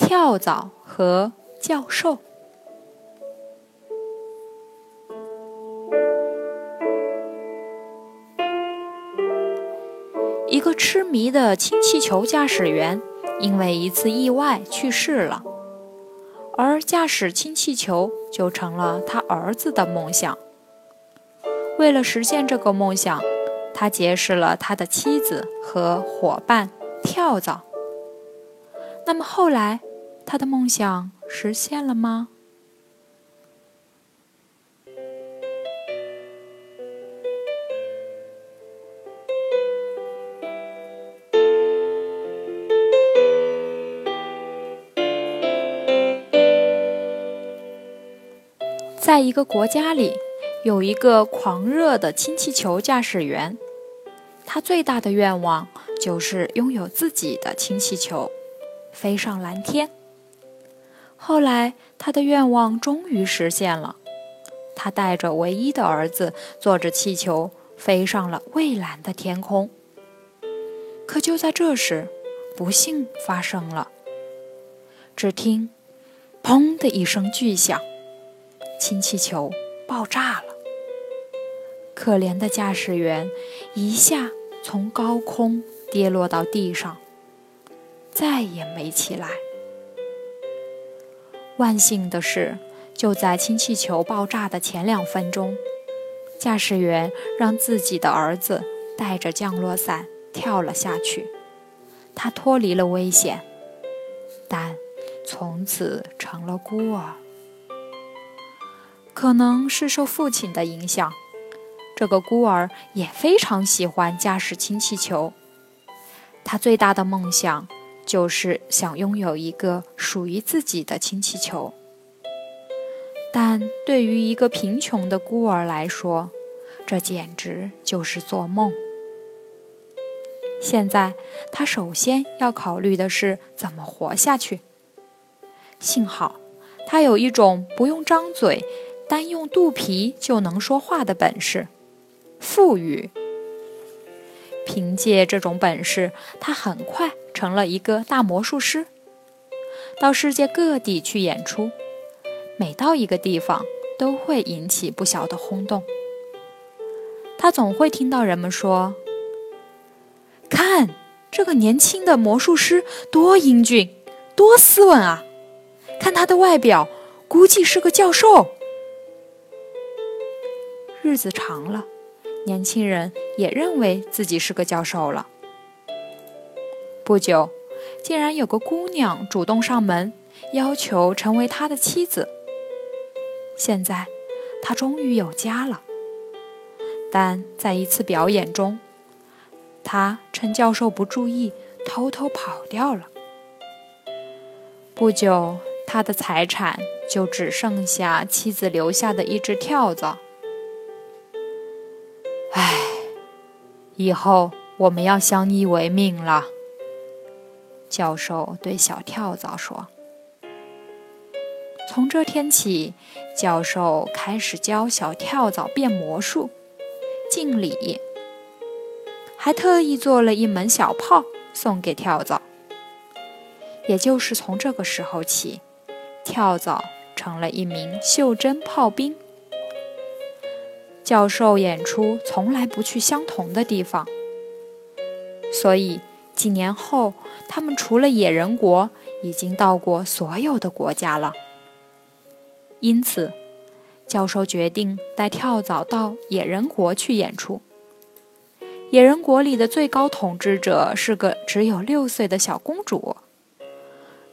跳蚤和教授》。一个痴迷的氢气球驾驶员因为一次意外去世了，而驾驶氢气球就成了他儿子的梦想。为了实现这个梦想，他结识了他的妻子和伙伴跳蚤。那么后来，他的梦想实现了吗？在一个国家里，有一个狂热的氢气球驾驶员。他最大的愿望就是拥有自己的氢气球，飞上蓝天。后来，他的愿望终于实现了。他带着唯一的儿子，坐着气球飞上了蔚蓝的天空。可就在这时，不幸发生了。只听“砰”的一声巨响，氢气球爆炸了。可怜的驾驶员一下。从高空跌落到地上，再也没起来。万幸的是，就在氢气球爆炸的前两分钟，驾驶员让自己的儿子带着降落伞跳了下去，他脱离了危险，但从此成了孤儿。可能是受父亲的影响。这个孤儿也非常喜欢驾驶氢气球，他最大的梦想就是想拥有一个属于自己的氢气球。但对于一个贫穷的孤儿来说，这简直就是做梦。现在他首先要考虑的是怎么活下去。幸好他有一种不用张嘴，单用肚皮就能说话的本事。富裕。凭借这种本事，他很快成了一个大魔术师，到世界各地去演出。每到一个地方，都会引起不小的轰动。他总会听到人们说：“看，这个年轻的魔术师多英俊，多斯文啊！看他的外表，估计是个教授。”日子长了。年轻人也认为自己是个教授了。不久，竟然有个姑娘主动上门，要求成为他的妻子。现在，他终于有家了。但在一次表演中，他趁教授不注意，偷偷跑掉了。不久，他的财产就只剩下妻子留下的一只跳蚤。唉以后我们要相依为命了。”教授对小跳蚤说。从这天起，教授开始教小跳蚤变魔术、敬礼，还特意做了一门小炮送给跳蚤。也就是从这个时候起，跳蚤成了一名袖珍炮兵。教授演出从来不去相同的地方，所以几年后，他们除了野人国，已经到过所有的国家了。因此，教授决定带跳蚤到野人国去演出。野人国里的最高统治者是个只有六岁的小公主，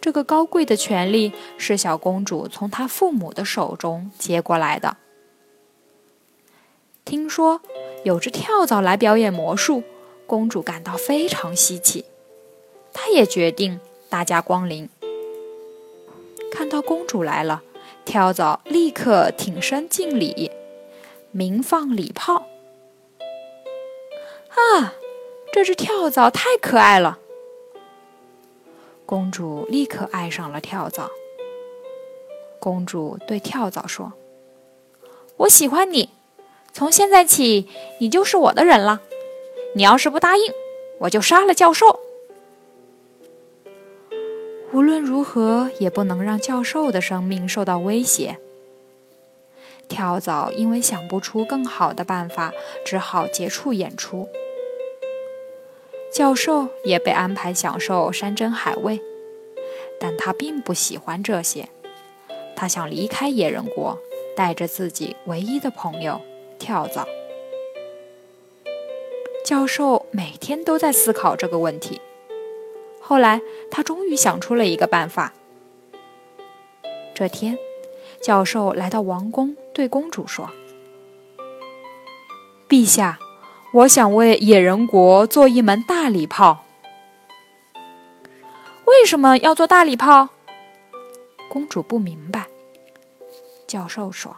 这个高贵的权利是小公主从她父母的手中接过来的。听说有只跳蚤来表演魔术，公主感到非常稀奇。她也决定大驾光临。看到公主来了，跳蚤立刻挺身敬礼，鸣放礼炮。啊，这只跳蚤太可爱了！公主立刻爱上了跳蚤。公主对跳蚤说：“我喜欢你，从现在起，你就是我的人了。你要是不答应，我就杀了教授。无论如何，也不能让教授的生命受到威胁。”跳蚤因为想不出更好的办法，只好结束演出。教授也被安排享受山珍海味，但他并不喜欢这些。他想离开野人国，带着自己唯一的朋友跳蚤。教授每天都在思考这个问题。后来，他终于想出了一个办法。这天，教授来到王宫，对公主说：“陛下，我想为野人国做一门大礼炮。为什么要做大礼炮？”公主不明白。教授说：“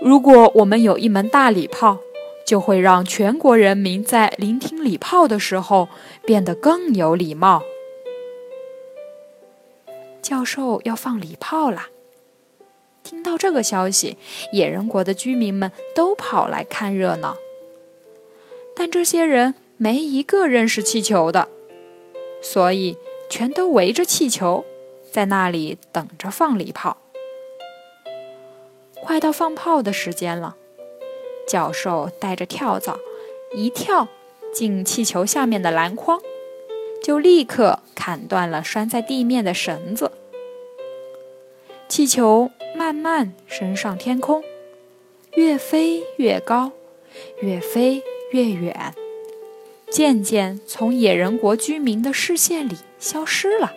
如果我们有一门大礼炮，就会让全国人民在聆听礼炮的时候变得更有礼貌。”教授要放礼炮啦！听到这个消息，野人国的居民们都跑来看热闹。但这些人没一个认识气球的，所以全都围着气球，在那里等着放礼炮。快到放炮的时间了，教授带着跳蚤一跳进气球下面的篮筐，就立刻砍断了拴在地面的绳子。气球慢慢升上天空，越飞越高，越飞越远，渐渐从野人国居民的视线里消失了。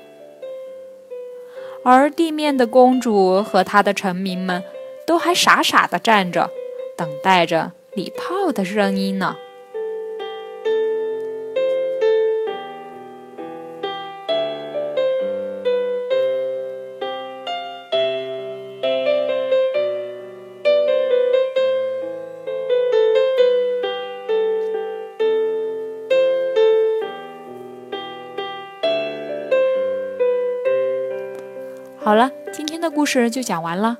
而地面的公主和她的臣民们。都还傻傻的站着，等待着礼炮的声音呢。好了，今天的故事就讲完了。